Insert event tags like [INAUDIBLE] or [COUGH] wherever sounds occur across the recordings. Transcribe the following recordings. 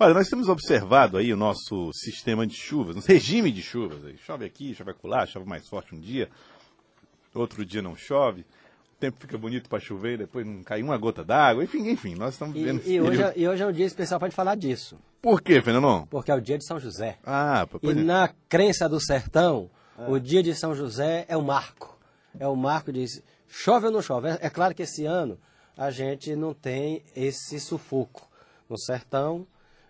Olha, nós temos observado aí o nosso sistema de chuvas, nosso regime de chuvas. Aí. Chove aqui, chove acolá, chove mais forte um dia, outro dia não chove. O tempo fica bonito para chover, depois não cai uma gota d'água. Enfim, enfim, nós estamos E, vivendo... e hoje, é- e hoje é um dia especial para falar disso, Por quê, Fernandão? porque é o dia de São José. Ah, E é. na crença do sertão, o dia de São José é o marco. É o marco de chove ou não chove. É, é claro que esse ano a gente não tem esse sufoco. No sertão,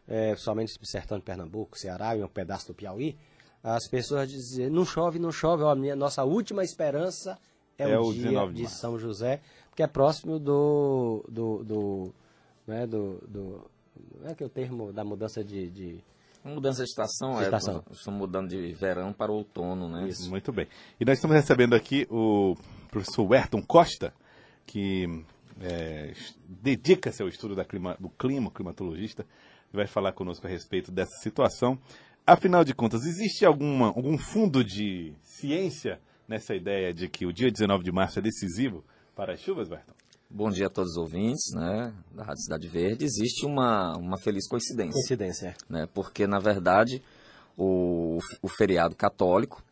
é, somente no sertão de Pernambuco, Ceará e um pedaço do Piauí, as pessoas dizem, não chove, não chove, ó, minha, nossa última esperança é, É o, o dia 19 de de. São José, porque é próximo do... do, do, né, do, do não é que é o termo da mudança de- de mudança de estação, De é, estação. nós estamos mudando de verão para outono, né? Muito bem. E nós estamos recebendo aqui o professor Werton Costa, que é, dedica-se ao estudo da clima- do clima, climatologista, vai falar conosco a respeito dessa situação. Afinal de contas, existe alguma, algum fundo de ciência nessa ideia de que o dia 19 de março é decisivo para as chuvas, Werton? Bom dia a todos os ouvintes, né, da Rádio Cidade Verde. Existe uma, uma feliz coincidência, coincidência. né? Porque na verdade o, o feriado católico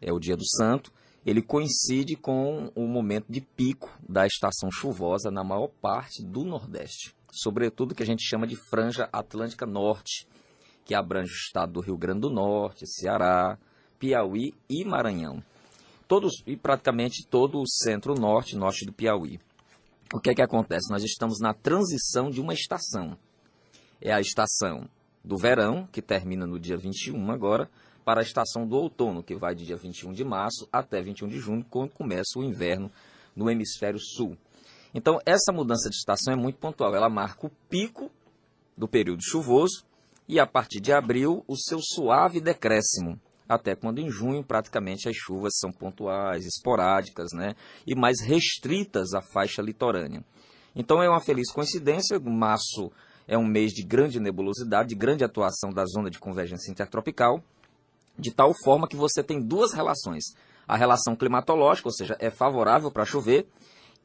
é o Dia do Santo. Ele coincide com o momento de pico da estação chuvosa na maior parte do Nordeste, sobretudo que a gente chama de franja atlântica norte, que abrange o estado do Rio Grande do Norte, Ceará, Piauí e Maranhão. Todos e praticamente todo o centro-norte, norte do Piauí. O que é que acontece? Nós estamos na transição de uma estação. É a estação do verão, que termina no dia 21 agora, para a estação do outono, que vai de dia 21 de março até 21 de junho, quando começa o inverno no hemisfério sul. Então, essa mudança de estação é muito pontual. Ela marca o pico do período chuvoso e, a partir de abril, o seu suave decréscimo. Até quando em junho, praticamente, as chuvas são pontuais, esporádicas, né? E mais restritas à faixa litorânea. Então, é uma feliz coincidência. Março é um mês de grande nebulosidade, de grande atuação da zona de convergência intertropical, de tal forma que você tem duas relações. A relação climatológica, ou seja, é favorável para chover,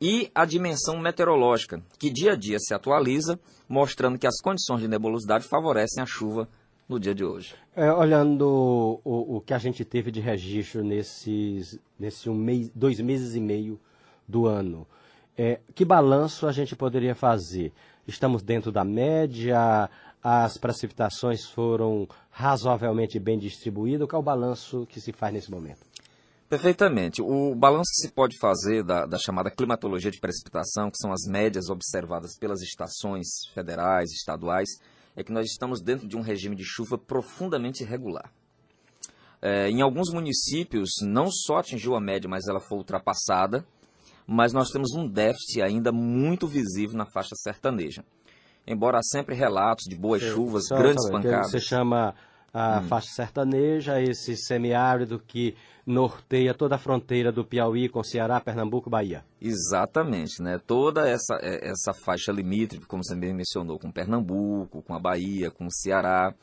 e a dimensão meteorológica, que dia a dia se atualiza, mostrando que as condições de nebulosidade favorecem a chuva no dia de hoje. É, olhando o, o que a gente teve de registro nesses, nesse um mês, dois meses e meio do ano, é, que balanço a gente poderia fazer? Estamos dentro da média? As precipitações foram razoavelmente bem distribuídas? Qual é o balanço que se faz nesse momento? Perfeitamente. O balanço que se pode fazer da, da chamada climatologia de precipitação, que são as médias observadas pelas estações federais, estaduais, é que nós estamos dentro de um regime de chuva profundamente irregular. É, em alguns municípios, não só atingiu a média, mas ela foi ultrapassada, mas nós temos um déficit ainda muito visível na faixa sertaneja. Embora há sempre relatos de boas chuvas, grandes só- que pancadas. Você chama a faixa sertaneja, esse semiárido que norteia toda a fronteira do Piauí com Ceará, Pernambuco, Bahia. Exatamente, né? Toda essa, é, essa faixa limítrofe, como você bem mencionou, com Pernambuco, com a Bahia, com o Ceará,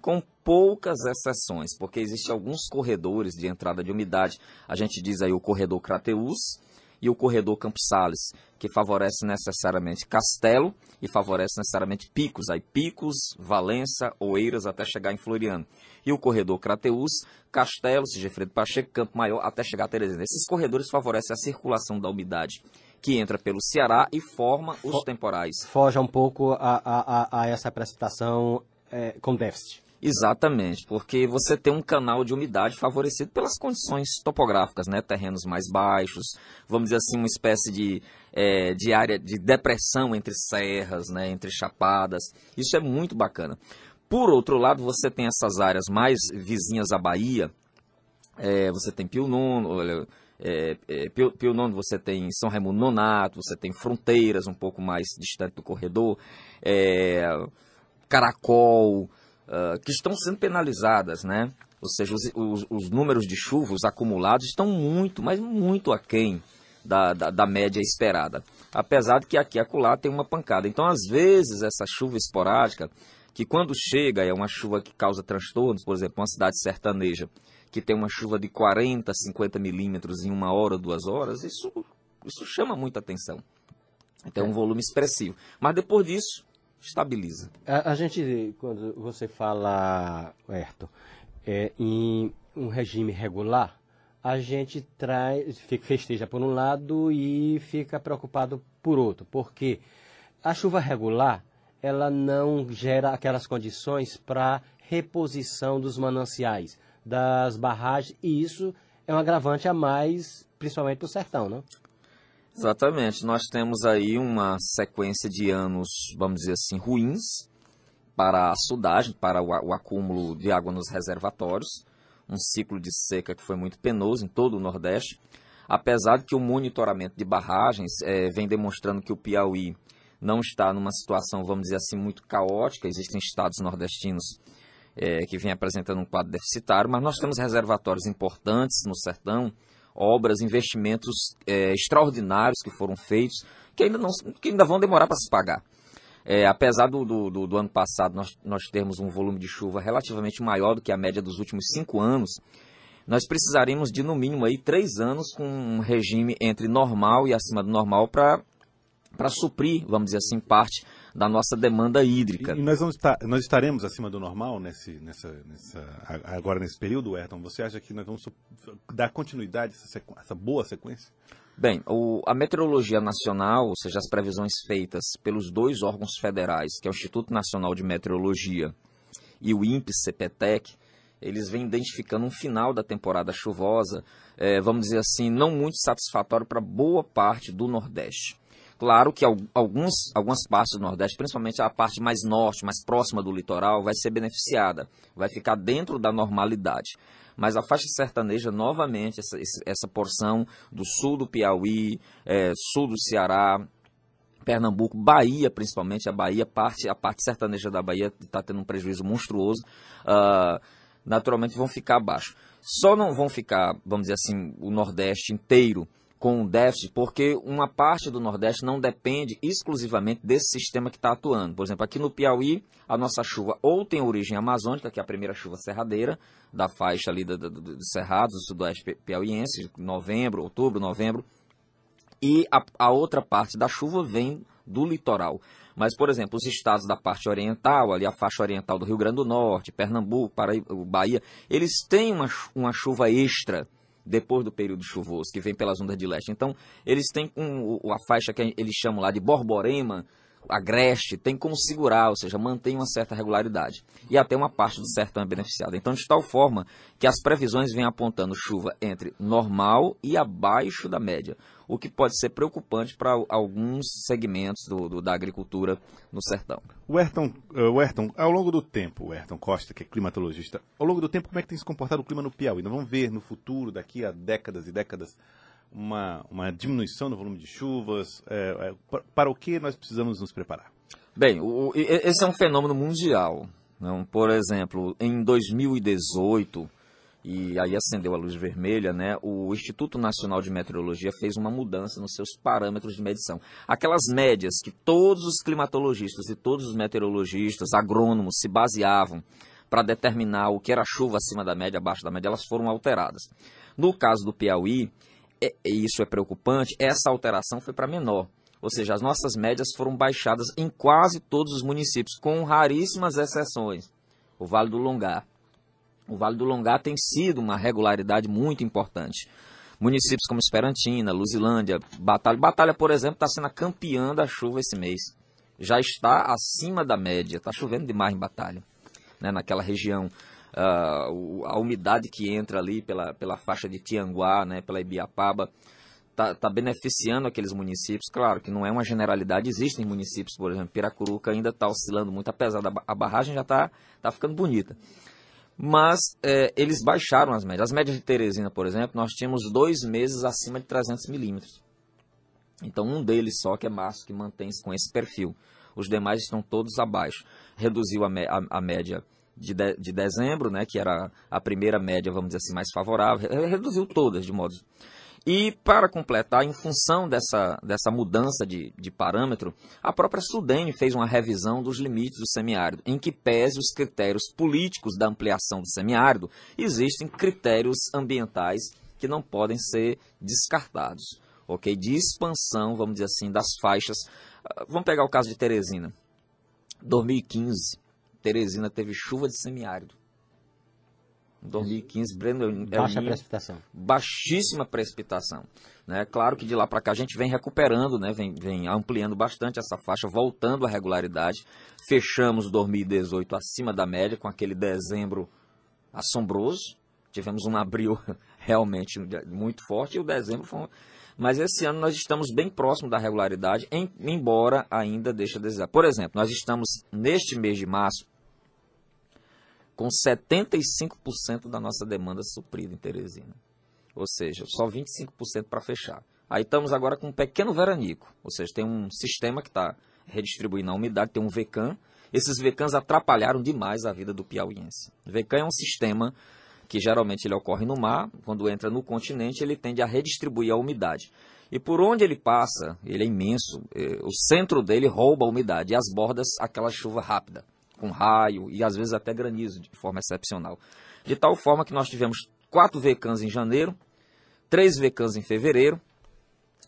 com poucas exceções, porque existem alguns corredores de entrada de umidade. A gente diz aí o corredor Crateus e o corredor Campos Sales, que favorece necessariamente Castelo e favorece necessariamente Picos, aí Picos, Valença, Oeiras até chegar em Floriano. E o corredor Crateus, Castelo, Sigefredo Pacheco, Campo Maior até chegar a Teresina. Esses corredores favorecem a circulação da umidade que entra pelo Ceará e forma os temporais. Foge um pouco a, a, a, a essa precipitação é, com déficit. Exatamente, porque você tem um canal de umidade favorecido pelas condições topográficas, né? Terrenos mais baixos, vamos dizer assim, uma espécie de, é, de área de depressão entre serras, né? Entre chapadas. Isso é muito bacana. Por outro lado, você tem essas áreas mais vizinhas à Bahia, é, você tem Pio Nono, olha, é, é, Pio, Pio Nono, você tem São Raimundo Nonato, você tem Fronteiras, um pouco mais distante do corredor, é, Caracol, ah, que estão sendo penalizadas, né? Ou seja, os, os- os números de chuvas acumulados estão muito, mas muito aquém da, da, da média esperada. Apesar de que aqui e acolá tem uma pancada. Então, às vezes, essa chuva esporádica, que quando chega é uma chuva que causa transtornos, por exemplo, uma cidade sertaneja, que tem uma chuva de 40, 50 milímetros em uma hora, duas horas, isso, isso chama muita atenção. Então, é um volume expressivo. Mas depois disso, estabiliza. A, a gente, quando você fala, Ayrton, é, em um regime regular, a gente traz, fica, festeja por um lado e fica preocupado por outro, porque a chuva regular ela não gera aquelas condições para reposição dos mananciais, das barragens, e isso é um agravante a mais, principalmente para o sertão, não? Exatamente. Nós temos aí uma sequência de anos, vamos dizer assim, ruins para a sudagem, para o, acúmulo de água nos reservatórios. Um ciclo de seca que foi muito penoso em todo o Nordeste. Apesar de que o monitoramento de barragens é, vem demonstrando que o Piauí não está numa situação, vamos dizer assim, muito caótica. Existem estados nordestinos é, que vêm apresentando um quadro deficitário, mas nós temos reservatórios importantes no sertão, obras, investimentos é, extraordinários que foram feitos, que ainda, não, que ainda vão demorar para se pagar. É, apesar do, do, do, ano passado nós, nós termos um volume de chuva relativamente maior do que a média dos últimos cinco anos, nós precisaremos de no mínimo aí três anos com um regime entre normal e acima do normal para suprir, vamos dizer assim, parte da nossa demanda hídrica. E, e nós, vamos estar, nós estaremos acima do normal nesse, nessa, nessa, agora nesse período, Ayrton? Você acha que nós vamos dar continuidade a essa, essa boa sequência? Bem, o, a meteorologia nacional, ou seja, as previsões feitas pelos dois órgãos federais, que é o Instituto Nacional de Meteorologia e o INPE-CPTEC, eles vêm identificando um final da temporada chuvosa, é, vamos dizer assim, não muito satisfatório para boa parte do Nordeste. Claro que alguns, algumas partes do Nordeste, principalmente a parte mais norte, mais próxima do litoral, vai ser beneficiada, vai ficar dentro da normalidade. Mas a faixa sertaneja, novamente, essa, essa porção do sul do Piauí, é, sul do Ceará, Pernambuco, Bahia principalmente, a Bahia, parte, a parte sertaneja da Bahia está tendo um prejuízo monstruoso, uh, naturalmente vão ficar abaixo. Só não vão ficar, vamos dizer assim, o Nordeste inteiro com um déficit, porque uma parte do Nordeste não depende exclusivamente desse sistema que está atuando. Por exemplo, aqui no Piauí, a nossa chuva ou tem origem amazônica, que é a primeira chuva serradeira, da faixa ali dos do, do, do Cerrados, do sudoeste piauiense, novembro, outubro, novembro, e a, a outra parte da chuva vem do litoral. Mas, por exemplo, os estados da parte oriental, ali a faixa oriental do Rio Grande do Norte, Pernambuco, Paraíba, Bahia, eles têm uma, uma chuva extra depois do período chuvoso, que vem pelas ondas de leste. Então, eles têm um, a faixa que eles chamam lá de borborema, agreste, tem como segurar, ou seja, mantém uma certa regularidade. E até uma parte do sertão é beneficiada. Então, de tal forma que as previsões vêm apontando chuva entre normal e abaixo da média o que pode ser preocupante para alguns segmentos do, do, da agricultura no sertão. O Ayrton, o Ayrton, ao longo do tempo, o Ayrton Costa, que é climatologista, ao longo do tempo, como é que tem se comportado o clima no Piauí? Nós vamos ver no futuro, daqui a décadas e décadas, uma, uma diminuição no volume de chuvas. É, é, para o que nós precisamos nos preparar? Bem, o, esse é um fenômeno mundial. Não? Por exemplo, em 2018 e aí acendeu a luz vermelha, né, o Instituto Nacional de Meteorologia fez uma mudança nos seus parâmetros de medição. Aquelas médias que todos os climatologistas e todos os meteorologistas, agrônomos se baseavam para determinar o que era chuva acima da média, abaixo da média, elas foram alteradas. No caso do Piauí, e isso é preocupante, essa alteração foi para menor. Ou seja, as nossas médias foram baixadas em quase todos os municípios, com raríssimas exceções. O Vale do Longar, o Vale do Longá tem sido uma regularidade muito importante. Municípios como Esperantina, Luzilândia, Batalha. Batalha, por exemplo, está sendo a campeã da chuva esse mês. Já está acima da média. Está chovendo demais em Batalha. Né, naquela região. Uh, a umidade que entra ali pela, pela faixa de Tianguá, né, pela Ibiapaba, está tá beneficiando aqueles municípios. Claro que não é uma generalidade, existem municípios, por exemplo, Piracuruca ainda está oscilando muito, apesar da a barragem já está tá ficando bonita mas é, eles baixaram as médias. As médias de Teresina, por exemplo, nós tínhamos dois meses acima de 300 milímetros. Então, um deles só, que é março, que mantém-se com esse perfil. Os demais estão todos abaixo. Reduziu a, a, a média de, de, de, dezembro, né, que era a primeira média, vamos dizer assim, mais favorável. Reduziu todas, de modo e, para completar, em função dessa, dessa mudança de, de parâmetro, a própria Sudene fez uma revisão dos limites do semiárido, em que pese os critérios políticos da ampliação do semiárido, existem critérios ambientais que não podem ser descartados, ok? De expansão, vamos dizer assim, das faixas. Ah, vamos pegar o caso de Teresina. 2015, Teresina teve chuva de semiárido. Em 2015, Breno, Baixa precipitação. Baixíssima precipitação. Né? Claro que de lá para cá a gente vem recuperando, né? vem, vem ampliando bastante essa faixa, voltando à regularidade. Fechamos 2018 acima da média, com aquele dezembro assombroso. Tivemos um abril [LAUGHS] realmente muito forte e o dezembro foi. Mas esse ano nós estamos bem próximo da regularidade, em, embora ainda deixe a desejar. Por exemplo, nós estamos neste mês de março com 75% da nossa demanda suprida em Teresina. Ou seja, só 25% para fechar. Aí estamos agora com um pequeno veranico, ou seja, tem um sistema que está redistribuindo a umidade, tem um VECAM. Esses VECAMs atrapalharam demais a vida do piauiense. VECAM é um sistema que geralmente ele ocorre no mar, quando entra no continente ele tende a redistribuir a umidade. E por onde ele passa, ele é imenso, eh, o centro dele rouba a umidade e as bordas aquela chuva rápida com raio e às vezes até granizo de forma excepcional. De tal forma que nós tivemos quatro VCANs em janeiro, três VCANs em fevereiro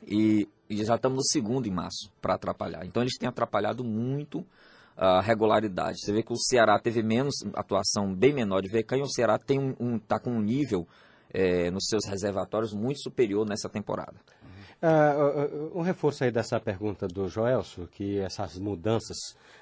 e, e já estamos no segundo em março para atrapalhar. Então eles têm atrapalhado muito a regularidade. Você vê que o Ceará teve menos atuação bem menor de VCAN e o Ceará tem um, um, tá com um nível é, nos seus reservatórios muito superior nessa temporada. Uh, um reforço aí dessa pergunta do Joelso, que essas mudanças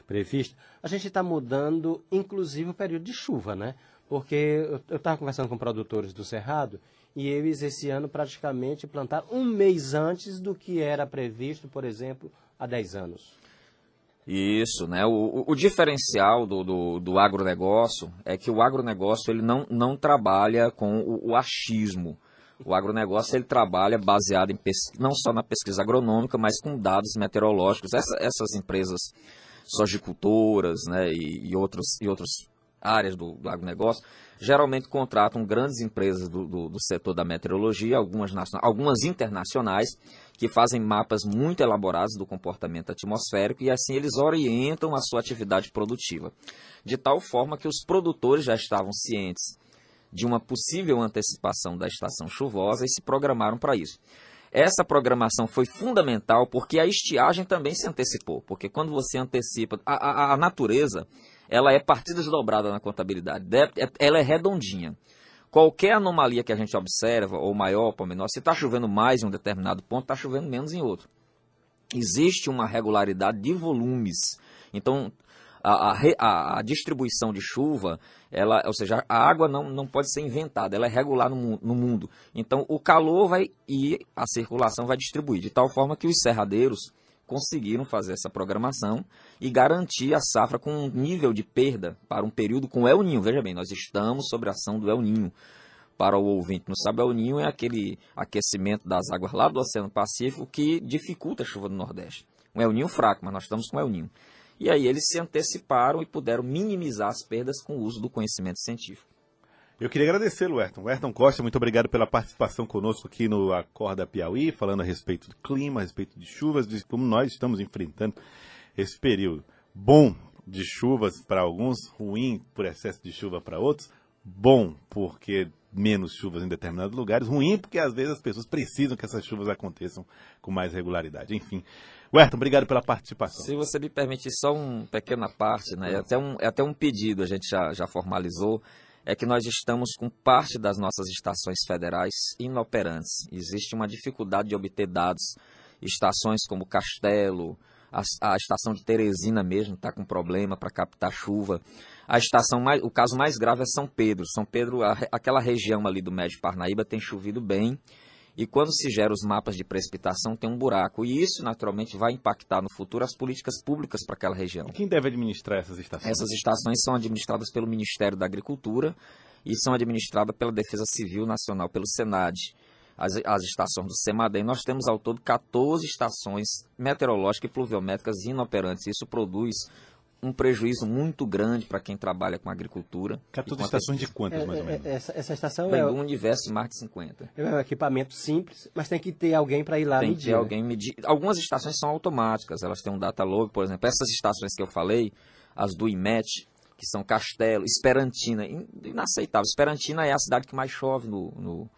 previstas, a gente está mudando, inclusive, o período de chuva, né? Porque eu estava conversando com produtores do Cerrado e eles, esse ano, praticamente plantaram um mês antes do que era previsto, por exemplo, há 10 anos. Isso, né? O, o diferencial do, do, do, agronegócio é que o agronegócio ele não, não trabalha com o, o achismo. O agronegócio ele trabalha baseado em não só na pesquisa agronômica, mas com dados meteorológicos. Essa, essas empresas sojicultoras né, e, e, outros, e outras áreas do, do agronegócio geralmente contratam grandes empresas do, do, do setor da meteorologia, algumas, algumas internacionais, que fazem mapas muito elaborados do comportamento atmosférico e assim eles orientam a sua atividade produtiva. De tal forma que os produtores já estavam cientes de uma possível antecipação da estação chuvosa e se programaram para isso. Essa programação foi fundamental porque a estiagem também se antecipou, porque quando você antecipa, a, a, a natureza ela é partida desdobrada na contabilidade, é, ela é redondinha. Qualquer anomalia que a gente observa, ou maior ou menor, se está chovendo mais em um determinado ponto, está chovendo menos em outro. Existe uma regularidade de volumes. Então, a, a, a, distribuição de chuva, ela, ou seja, a água não, não pode ser inventada, ela é regular no, no mundo. Então, o calor vai e a circulação vai distribuir, de tal forma que os serradeiros conseguiram fazer essa programação e garantir a safra com um nível de perda para um período com El Ninho. Veja bem, nós estamos sobre a ação do El Ninho. Para o ouvinte não sabe, El Ninho é aquele aquecimento das águas lá do Oceano Pacífico que dificulta a chuva do Nordeste. Um El Ninho fraco, mas nós estamos com El Ninho. E aí eles se anteciparam e puderam minimizar as perdas com o uso do conhecimento científico. Eu queria agradecer, Ayrton. Ayrton Costa, muito obrigado pela participação conosco aqui no Acorda Piauí, falando a respeito do clima, a respeito de chuvas, de como nós estamos enfrentando esse período bom de chuvas para alguns, ruim por excesso de chuva para outros, bom porque menos chuvas em determinados lugares, ruim porque às vezes as pessoas precisam que essas chuvas aconteçam com mais regularidade. Enfim, Werton, obrigado pela participação. Se você me permitir só uma pequena parte, né? é, até um, é até um pedido, a gente já, já formalizou, é que nós estamos com parte das nossas estações federais inoperantes. Existe uma dificuldade de obter dados. Estações como Castelo, a, a estação de Teresina mesmo está com problema para captar chuva. A estação mais, o caso mais grave é São Pedro. São Pedro, a, aquela região ali do Médio Parnaíba tem chovido bem e quando se gera os mapas de precipitação, tem um buraco. E isso, naturalmente, vai impactar no futuro as políticas públicas para aquela região. Quem deve administrar essas estações? Essas estações são administradas pelo Ministério da Agricultura e são administradas pela Defesa Civil Nacional, pelo Senad. As, as estações do CEMADEM, nós temos ao todo 14 estações meteorológicas e pluviométricas inoperantes. Isso produz um prejuízo muito grande para quem trabalha com agricultura. 14 estações de quantas, é, mais ou é, menos? Essa, essa estação tem é um universo de mais de 50. É um equipamento simples, mas tem que ter alguém para ir lá tem medir. Tem que ter alguém medir. Algumas estações são automáticas, elas têm um data log, por exemplo. Essas estações que eu falei, as do IMET, que são Castelo, Esperantina, inaceitável. Esperantina é a cidade que mais chove no, no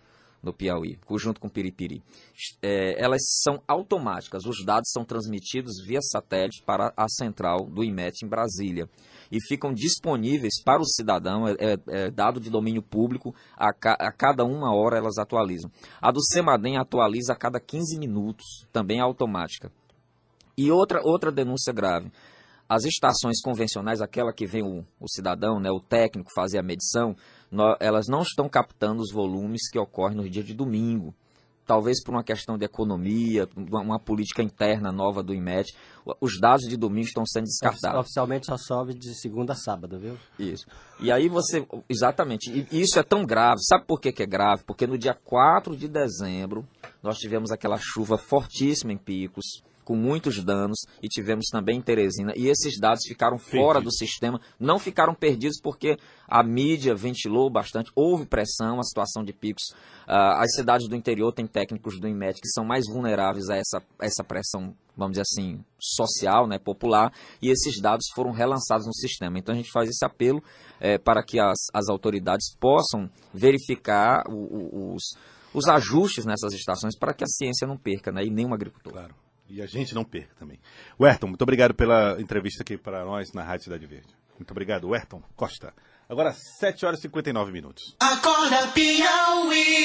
no Piauí, junto com Piripiri. É, elas são automáticas, os dados são transmitidos via satélite para a central do IMET em Brasília e ficam disponíveis para o cidadão, é, é, é dado de domínio público, a, ca, a, cada uma hora elas atualizam. A do Semadem atualiza a cada 15 minutos, também é automática. E outra, outra denúncia grave. As estações convencionais, aquela que vem o, o cidadão, né, o técnico fazer a medição, no, elas não estão captando os volumes que ocorrem no dia de domingo talvez por uma questão de economia, uma política interna nova do IMET, os dados de domingo estão sendo descartados. Oficialmente só sobe de segunda a sábado, viu? Isso. E aí você, exatamente, e isso é tão grave, sabe por que, que é grave? Porque no dia 4 de dezembro, nós tivemos aquela chuva fortíssima em Picos, com muitos danos e tivemos também em Teresina. E esses dados ficaram fora do sistema, não ficaram perdidos porque a mídia ventilou bastante, houve pressão, a situação de picos. Uh, as cidades do interior têm técnicos do IMET que são mais vulneráveis a essa, essa pressão, vamos dizer assim, social, né, popular, e esses dados foram relançados no sistema. Então a gente faz esse apelo é, para que as, as autoridades possam verificar o, o, os, os ajustes nessas estações para que a ciência não perca, né, e nenhum agricultor. Claro. E a gente não perca também. Werton, muito obrigado pela entrevista aqui para nós na Rádio Cidade Verde. Muito obrigado, Werton Costa. Agora, 7 horas e 59 minutos. Acorda, Piauí.